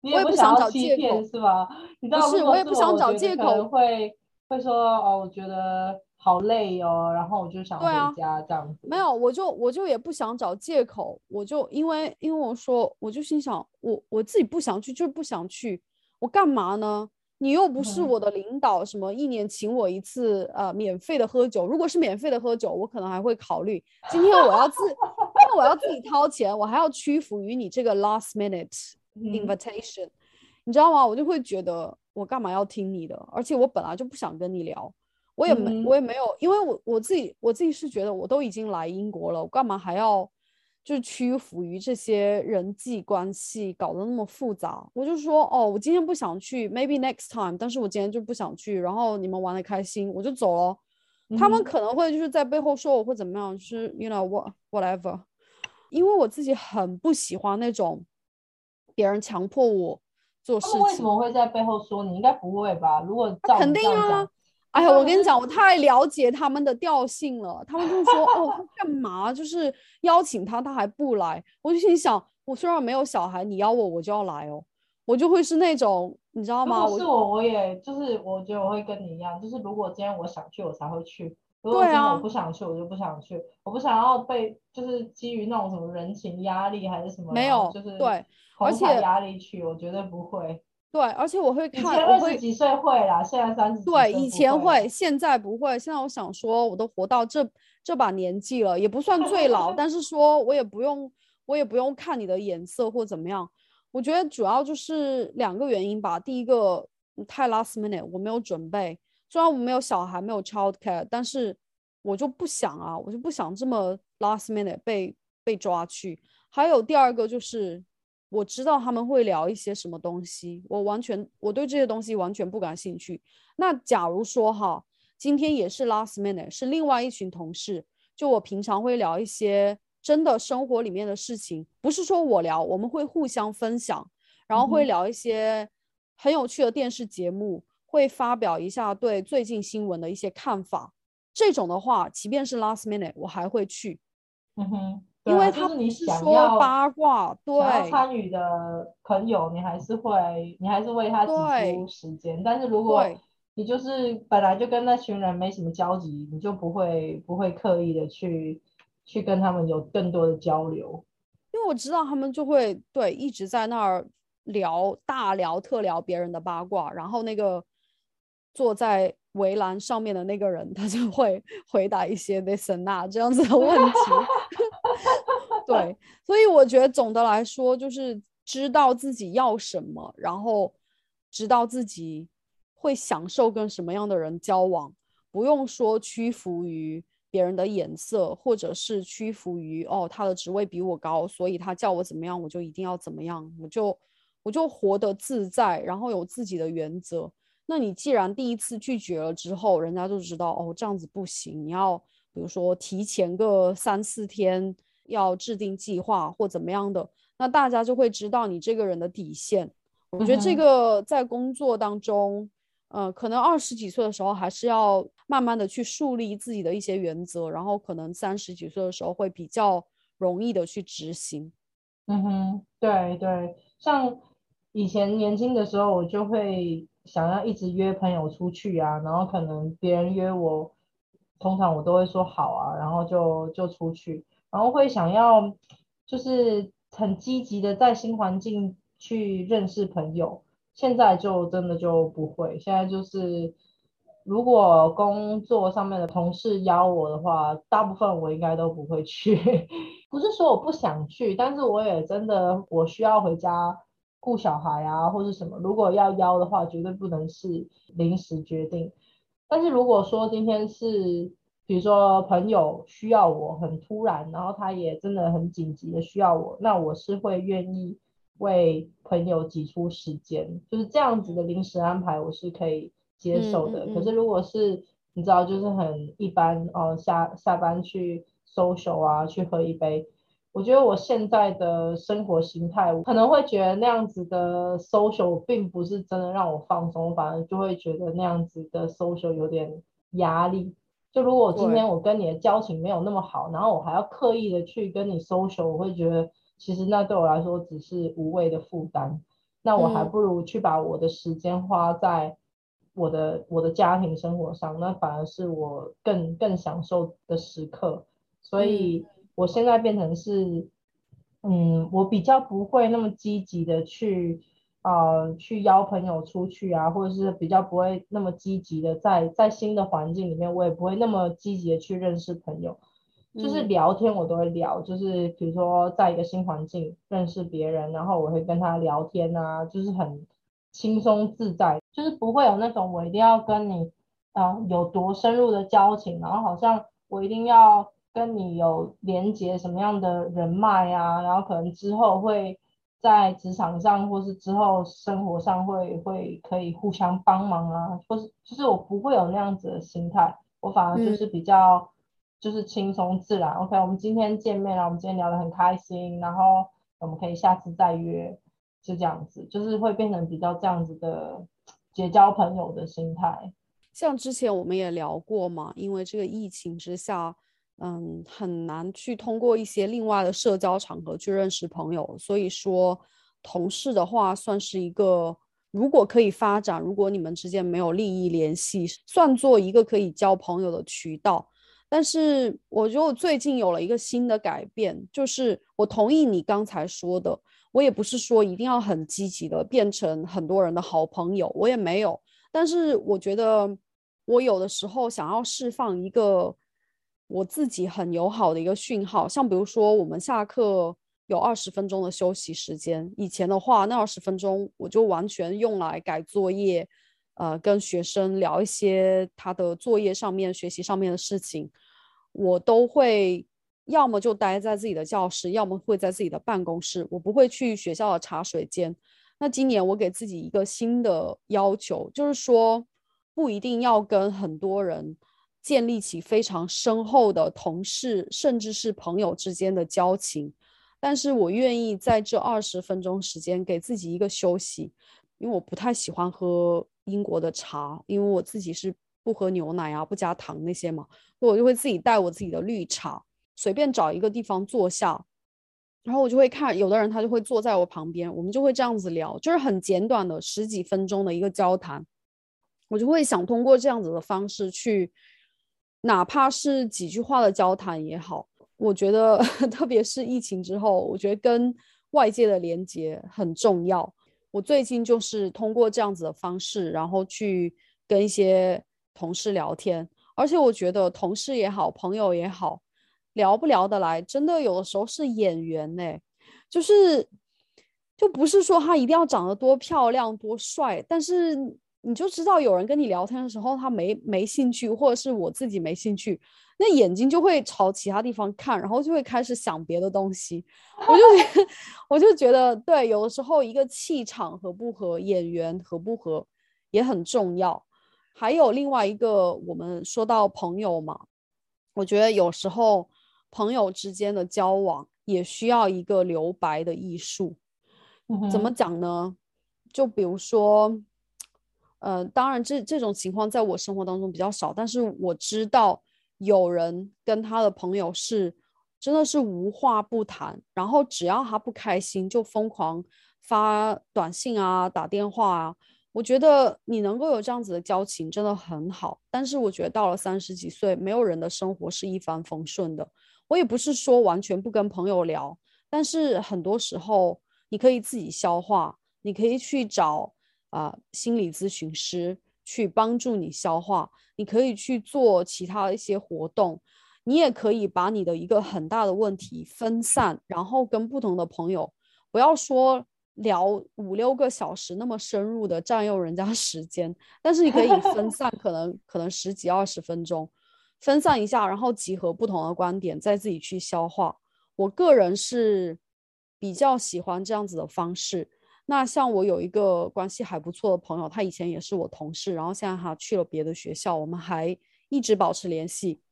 Speaker 2: 我也
Speaker 1: 不想找借口，
Speaker 2: 是吧？不
Speaker 1: 是，我也不想找借口，
Speaker 2: 会会说哦，我觉得好累哦，然后我就想回家这样子。
Speaker 1: 没有，我就我就也不想找借口，我就因为因为我说，我就心想，我我自己不想去，就是不想去，我干嘛呢？你又不是我的领导，什么一年请我一次呃免费的喝酒，如果是免费的喝酒，我可能还会考虑。今天我要自，因为我要自己掏钱，我还要屈服于你这个 last minute。invitation，你知道吗？我就会觉得我干嘛要听你的？而且我本来就不想跟你聊，我也没我也没有，因为我我自己我自己是觉得我都已经来英国了，我干嘛还要就是屈服于这些人际关系搞得那么复杂？我就说哦，我今天不想去，maybe next time，但是我今天就不想去。然后你们玩的开心，我就走了。他们可能会就是在背后说我会怎么样，就是 you know what whatever，因为我自己很不喜欢那种。别人强迫我做事情，
Speaker 2: 为什么会在背后说你？应该不会吧？如果
Speaker 1: 肯定啊！哎呀，我跟你讲，我太了解他们的调性了。他们就说：“ 哦，干嘛？就是邀请他，他还不来。”我就心想：我虽然没有小孩，你邀我，我就要来哦。我就会是那种，你知道吗？
Speaker 2: 是我，我也就是，我觉得我会跟你一样，就是如果今天我想去，我才会去。如如果今天我不想去，我就不想去，我不想要被就是基于那种什么人情压力还是什么，
Speaker 1: 没有，
Speaker 2: 就是
Speaker 1: 对，而且
Speaker 2: 压力去，我绝对不会。
Speaker 1: 对，而且我会看，以
Speaker 2: 前二十几岁会啦，现在三十
Speaker 1: 对，以前
Speaker 2: 会，
Speaker 1: 现在不会。现在我想说，我都活到这这把年纪了，也不算最老，但是说我也不用，我也不用看你的眼色或怎么样。我觉得主要就是两个原因吧。第一个太 last minute，我没有准备。虽然我没有小孩，没有 child care，但是我就不想啊，我就不想这么 last minute 被被抓去。还有第二个就是。我知道他们会聊一些什么东西，我完全我对这些东西完全不感兴趣。那假如说哈，今天也是 last minute，是另外一群同事，就我平常会聊一些真的生活里面的事情，不是说我聊，我们会互相分享，然后会聊一些很有趣的电视节目，会发表一下对最近新闻的一些看法。这种的话，即便是 last minute，我还会去。
Speaker 2: 嗯哼。
Speaker 1: 因为他
Speaker 2: 你
Speaker 1: 是说八卦，对
Speaker 2: 参与的朋友，你还是会，你还是为他挤出时间。但是如果你就是本来就跟那群人没什么交集，你就不会不会刻意的去去跟他们有更多的交流。
Speaker 1: 因为我知道他们就会对一直在那儿聊大聊特聊别人的八卦，然后那个坐在围栏上面的那个人，他就会回答一些 this and that 这样子的问题。对，所以我觉得总的来说，就是知道自己要什么，然后知道自己会享受跟什么样的人交往，不用说屈服于别人的眼色，或者是屈服于哦他的职位比我高，所以他叫我怎么样，我就一定要怎么样，我就我就活得自在，然后有自己的原则。那你既然第一次拒绝了之后，人家就知道哦这样子不行，你要。比如说提前个三四天要制定计划或怎么样的，那大家就会知道你这个人的底线。我觉得这个在工作当中，呃，可能二十几岁的时候还是要慢慢的去树立自己的一些原则，然后可能三十几岁的时候会比较容易的去执行。
Speaker 2: 嗯哼，对对，像以前年轻的时候，我就会想要一直约朋友出去啊，然后可能别人约我。通常我都会说好啊，然后就就出去，然后会想要就是很积极的在新环境去认识朋友。现在就真的就不会，现在就是如果工作上面的同事邀我的话，大部分我应该都不会去。不是说我不想去，但是我也真的我需要回家顾小孩啊，或是什么。如果要邀的话，绝对不能是临时决定。但是如果说今天是，比如说朋友需要我很突然，然后他也真的很紧急的需要我，那我是会愿意为朋友挤出时间，就是这样子的临时安排，我是可以接受的。可是如果是你知道，就是很一般哦，下下班去 social 啊，去喝一杯。我觉得我现在的生活形态，我可能会觉得那样子的 social 并不是真的让我放松，反而就会觉得那样子的 social 有点压力。就如果今天我跟你的交情没有那么好，然后我还要刻意的去跟你 social，我会觉得其实那对我来说只是无谓的负担。那我还不如去把我的时间花在我的我的家庭生活上，那反而是我更更享受的时刻。所以。我现在变成是，嗯，我比较不会那么积极的去，呃，去邀朋友出去啊，或者是比较不会那么积极的在在新的环境里面，我也不会那么积极的去认识朋友，就是聊天我都会聊，就是比如说在一个新环境认识别人，然后我会跟他聊天啊，就是很轻松自在，就是不会有那种我一定要跟你，啊，有多深入的交情，然后好像我一定要。跟你有连接什么样的人脉啊？然后可能之后会在职场上，或是之后生活上会会可以互相帮忙啊，或是就是我不会有那样子的心态，我反而就是比较就是轻松自然。OK，我们今天见面了，我们今天聊得很开心，然后我们可以下次再约，就这样子，就是会变成比较这样子的结交朋友的心态。
Speaker 1: 像之前我们也聊过嘛，因为这个疫情之下。嗯，很难去通过一些另外的社交场合去认识朋友，所以说同事的话算是一个，如果可以发展，如果你们之间没有利益联系，算作一个可以交朋友的渠道。但是我觉得我最近有了一个新的改变，就是我同意你刚才说的，我也不是说一定要很积极的变成很多人的好朋友，我也没有。但是我觉得我有的时候想要释放一个我自己很友好的一个讯号，像比如说我们下课有二十分钟的休息时间，以前的话那二十分钟我就完全用来改作业。呃，跟学生聊一些他的作业上面、学习上面的事情，我都会要么就待在自己的教室，要么会在自己的办公室，我不会去学校的茶水间。那今年我给自己一个新的要求，就是说不一定要跟很多人建立起非常深厚的同事，甚至是朋友之间的交情，但是我愿意在这二十分钟时间给自己一个休息，因为我不太喜欢喝。英国的茶，因为我自己是不喝牛奶啊，不加糖那些嘛，我就会自己带我自己的绿茶，随便找一个地方坐下，然后我就会看，有的人他就会坐在我旁边，我们就会这样子聊，就是很简短的十几分钟的一个交谈，我就会想通过这样子的方式去，哪怕是几句话的交谈也好，我觉得 特别是疫情之后，我觉得跟外界的连接很重要。我最近就是通过这样子的方式，然后去跟一些同事聊天，而且我觉得同事也好，朋友也好，聊不聊得来，真的有的时候是眼缘呢，就是就不是说他一定要长得多漂亮多帅，但是你就知道有人跟你聊天的时候，他没没兴趣，或者是我自己没兴趣。那眼睛就会朝其他地方看，然后就会开始想别的东西。我就 我就觉得，对，有的时候一个气场合不合，演员合不合也很重要。还有另外一个，我们说到朋友嘛，我觉得有时候朋友之间的交往也需要一个留白的艺术。怎么讲呢？就比如说，呃，当然这这种情况在我生活当中比较少，但是我知道。有人跟他的朋友是真的是无话不谈，然后只要他不开心就疯狂发短信啊、打电话啊。我觉得你能够有这样子的交情真的很好，但是我觉得到了三十几岁，没有人的生活是一帆风顺的。我也不是说完全不跟朋友聊，但是很多时候你可以自己消化，你可以去找啊心理咨询师。去帮助你消化，你可以去做其他一些活动，你也可以把你的一个很大的问题分散，然后跟不同的朋友，不要说聊五六个小时那么深入的占用人家时间，但是你可以分 散，可能可能十几二十分钟，分散一下，然后集合不同的观点，再自己去消化。我个人是比较喜欢这样子的方式。那像我有一个关系还不错的朋友，他以前也是我同事，然后现在他去了别的学校，我们还一直保持联系。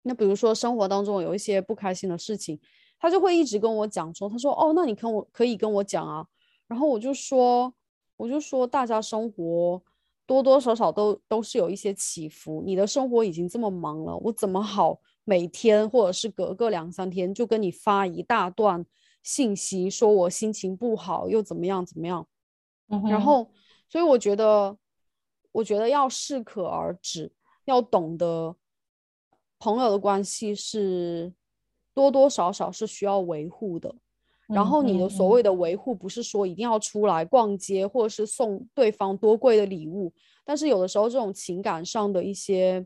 Speaker 1: 那比如说生活当中有一些不开心的事情，他就会一直跟我讲说，他说哦，那你跟我可以跟我讲啊。然后我就说，我就说大家生活多多少少都都是有一些起伏，你的生活已经这么忙了，我怎么好每天或者是隔个两三天就跟你发一大段。信息说我心情不好又怎么样怎么样，然后所以我觉得，我觉得要适可而止，要懂得朋友的关系是多多少少是需要维护的。然后你的所谓的维护，不是说一定要出来逛街或者是送对方多贵的礼物，但是有的时候这种情感上的一些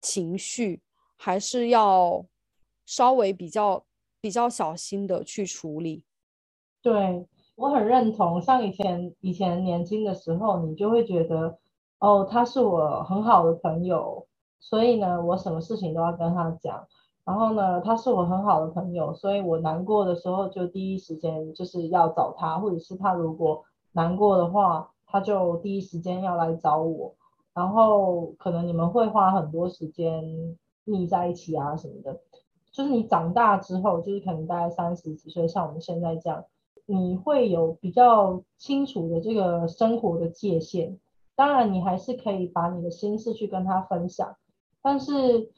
Speaker 1: 情绪，还是要稍微比较。比较小心的去处理，
Speaker 2: 对我很认同。像以前以前年轻的时候，你就会觉得，哦，他是我很好的朋友，所以呢，我什么事情都要跟他讲。然后呢，他是我很好的朋友，所以我难过的时候就第一时间就是要找他，或者是他如果难过的话，他就第一时间要来找我。然后可能你们会花很多时间腻在一起啊什么的。就是你长大之后，就是可能大概三十几岁，像我们现在这样，你会有比较清楚的这个生活的界限。当然，你还是可以把你的心事去跟他分享。但是，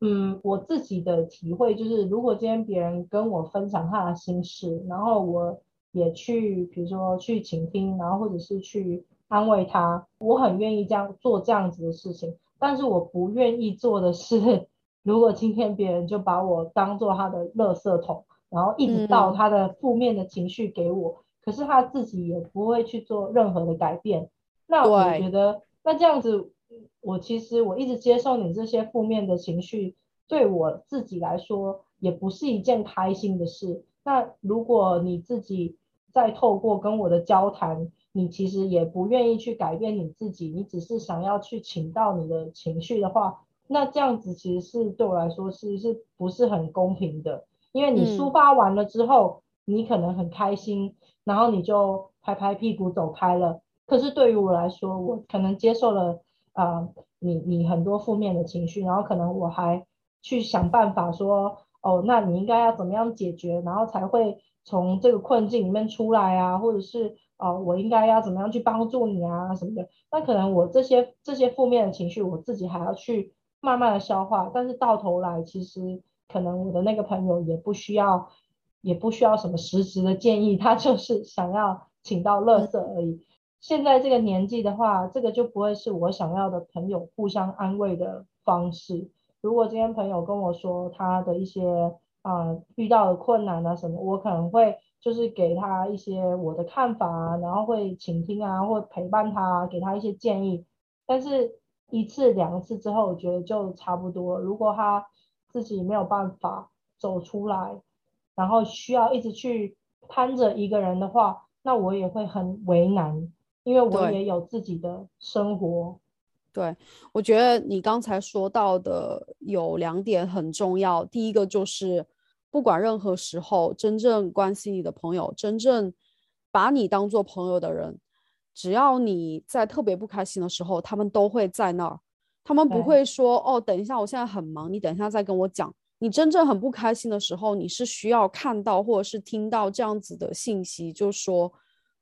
Speaker 2: 嗯，我自己的体会就是，如果今天别人跟我分享他的心事，然后我也去，比如说去倾听，然后或者是去安慰他，我很愿意这样做这样子的事情。但是我不愿意做的是。如果今天别人就把我当做他的垃圾桶，然后一直倒他的负面的情绪给我，可是他自己也不会去做任何的改变，那我觉得那这样子，我其实我一直接受你这些负面的情绪，对我自己来说也不是一件开心的事。那如果你自己再透过跟我的交谈，你其实也不愿意去改变你自己，你只是想要去请到你的情绪的话，那这样子其实是对我来说是是不是很公平的？因为你抒发完了之后，你可能很开心，然后你就拍拍屁股走开了。可是对于我来说，我可能接受了啊，你你很多负面的情绪，然后可能我还去想办法说。哦，那你应该要怎么样解决，然后才会从这个困境里面出来啊？或者是哦，我应该要怎么样去帮助你啊什么的？那可能我这些这些负面的情绪，我自己还要去慢慢的消化。但是到头来，其实可能我的那个朋友也不需要，也不需要什么实质的建议，他就是想要请到乐色而已。现在这个年纪的话，这个就不会是我想要的朋友互相安慰的方式。如果今天朋友跟我说他的一些啊遇到的困难啊什么，我可能会就是给他一些我的看法啊，然后会倾听啊，或陪伴他，给他一些建议。但是一次两次之后，我觉得就差不多。如果他自己没有办法走出来，然后需要一直去攀着一个人的话，那我也会很为难，因为我也有自己的生活。
Speaker 1: 对，我觉得你刚才说到的有两点很重要。第一个就是，不管任何时候，真正关心你的朋友，真正把你当做朋友的人，只要你在特别不开心的时候，他们都会在那儿。他们不会说：“哦，等一下，我现在很忙，你等一下再跟我讲。”你真正很不开心的时候，你是需要看到或者是听到这样子的信息，就说：“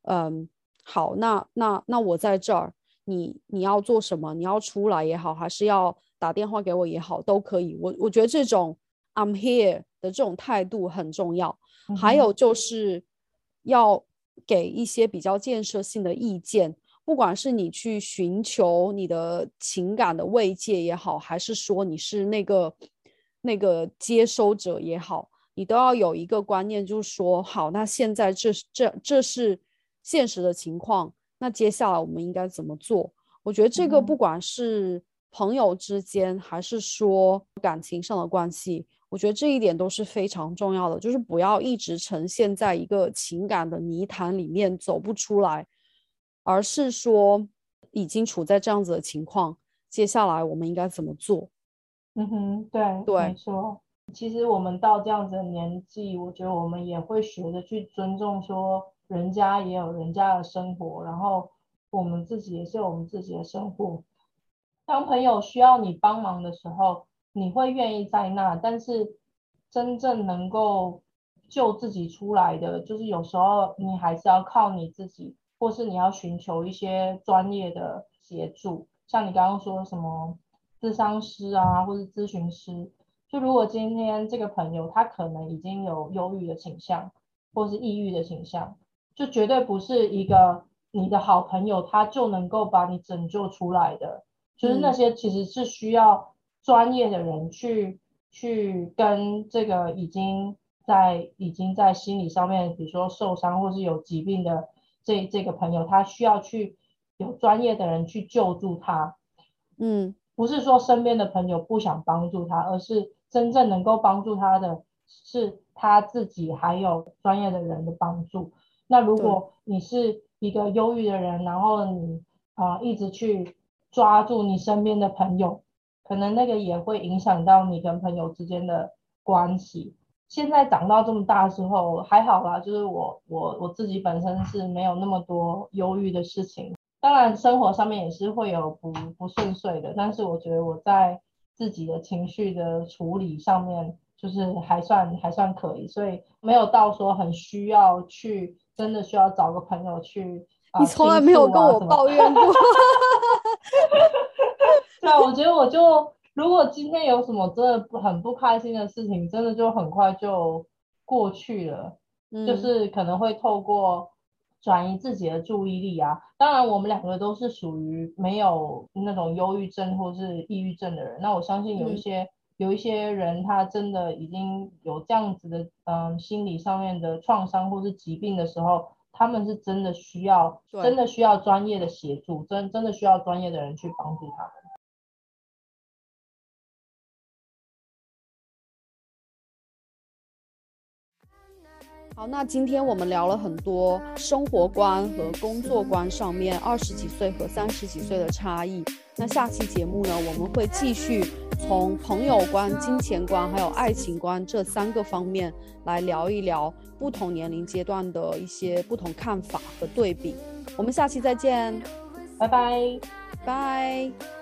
Speaker 1: 嗯，好，那那那我在这儿。”你你要做什么？你要出来也好，还是要打电话给我也好，都可以。我我觉得这种 I'm here 的这种态度很重要。还有就是要给一些比较建设性的意见，不管是你去寻求你的情感的慰藉也好，还是说你是那个那个接收者也好，你都要有一个观念，就是说好，那现在这这这是现实的情况。那接下来我们应该怎么做？我觉得这个不管是朋友之间，还是说感情上的关系，我觉得这一点都是非常重要的。就是不要一直呈现在一个情感的泥潭里面走不出来，而是说已经处在这样子的情况，接下来我们应该怎么做？
Speaker 2: 嗯哼，对对，没错。其实我们到这样子的年纪，我觉得我们也会学着去尊重说。人家也有人家的生活，然后我们自己也是有我们自己的生活。当朋友需要你帮忙的时候，你会愿意在那，但是真正能够救自己出来的，就是有时候你还是要靠你自己，或是你要寻求一些专业的协助。像你刚刚说什么咨商师啊，或是咨询师，就如果今天这个朋友他可能已经有忧郁的倾向，或是抑郁的倾向。就绝对不是一个你的好朋友，他就能够把你拯救出来的。就是那些其实是需要专业的人去去跟这个已经在已经在心理上面，比如说受伤或是有疾病的这这个朋友，他需要去有专业的人去救助他。
Speaker 1: 嗯，
Speaker 2: 不是说身边的朋友不想帮助他，而是真正能够帮助他的是他自己，还有专业的人的帮助。那如果你是一个忧郁的人，然后你啊一直去抓住你身边的朋友，可能那个也会影响到你跟朋友之间的关系。现在长到这么大之后还好啦，就是我我我自己本身是没有那么多忧郁的事情，当然生活上面也是会有不不顺遂的，但是我觉得我在自己的情绪的处理上面就是还算还算可以，所以没有到说很需要去。真的需要找个朋友去。
Speaker 1: 你从来没有跟我抱怨过。
Speaker 2: 对啊，我觉得我就如果今天有什么真的不很不开心的事情，真的就很快就过去了。嗯，就是可能会透过转移自己的注意力啊。当然，我们两个都是属于没有那种忧郁症或是抑郁症的人。那我相信有一些有一些人他真的已经有这样子的嗯心理上面的创伤或是疾病的时候，他们是真的需要真的需要专业的协助，真真的需要专业的人去帮助他们。
Speaker 1: 好，那今天我们聊了很多生活观和工作观上面二十几岁和三十几岁的差异。那下期节目呢，我们会继续从朋友观、金钱观还有爱情观这三个方面来聊一聊不同年龄阶段的一些不同看法和对比。我们下期再见，
Speaker 2: 拜拜。
Speaker 1: 拜。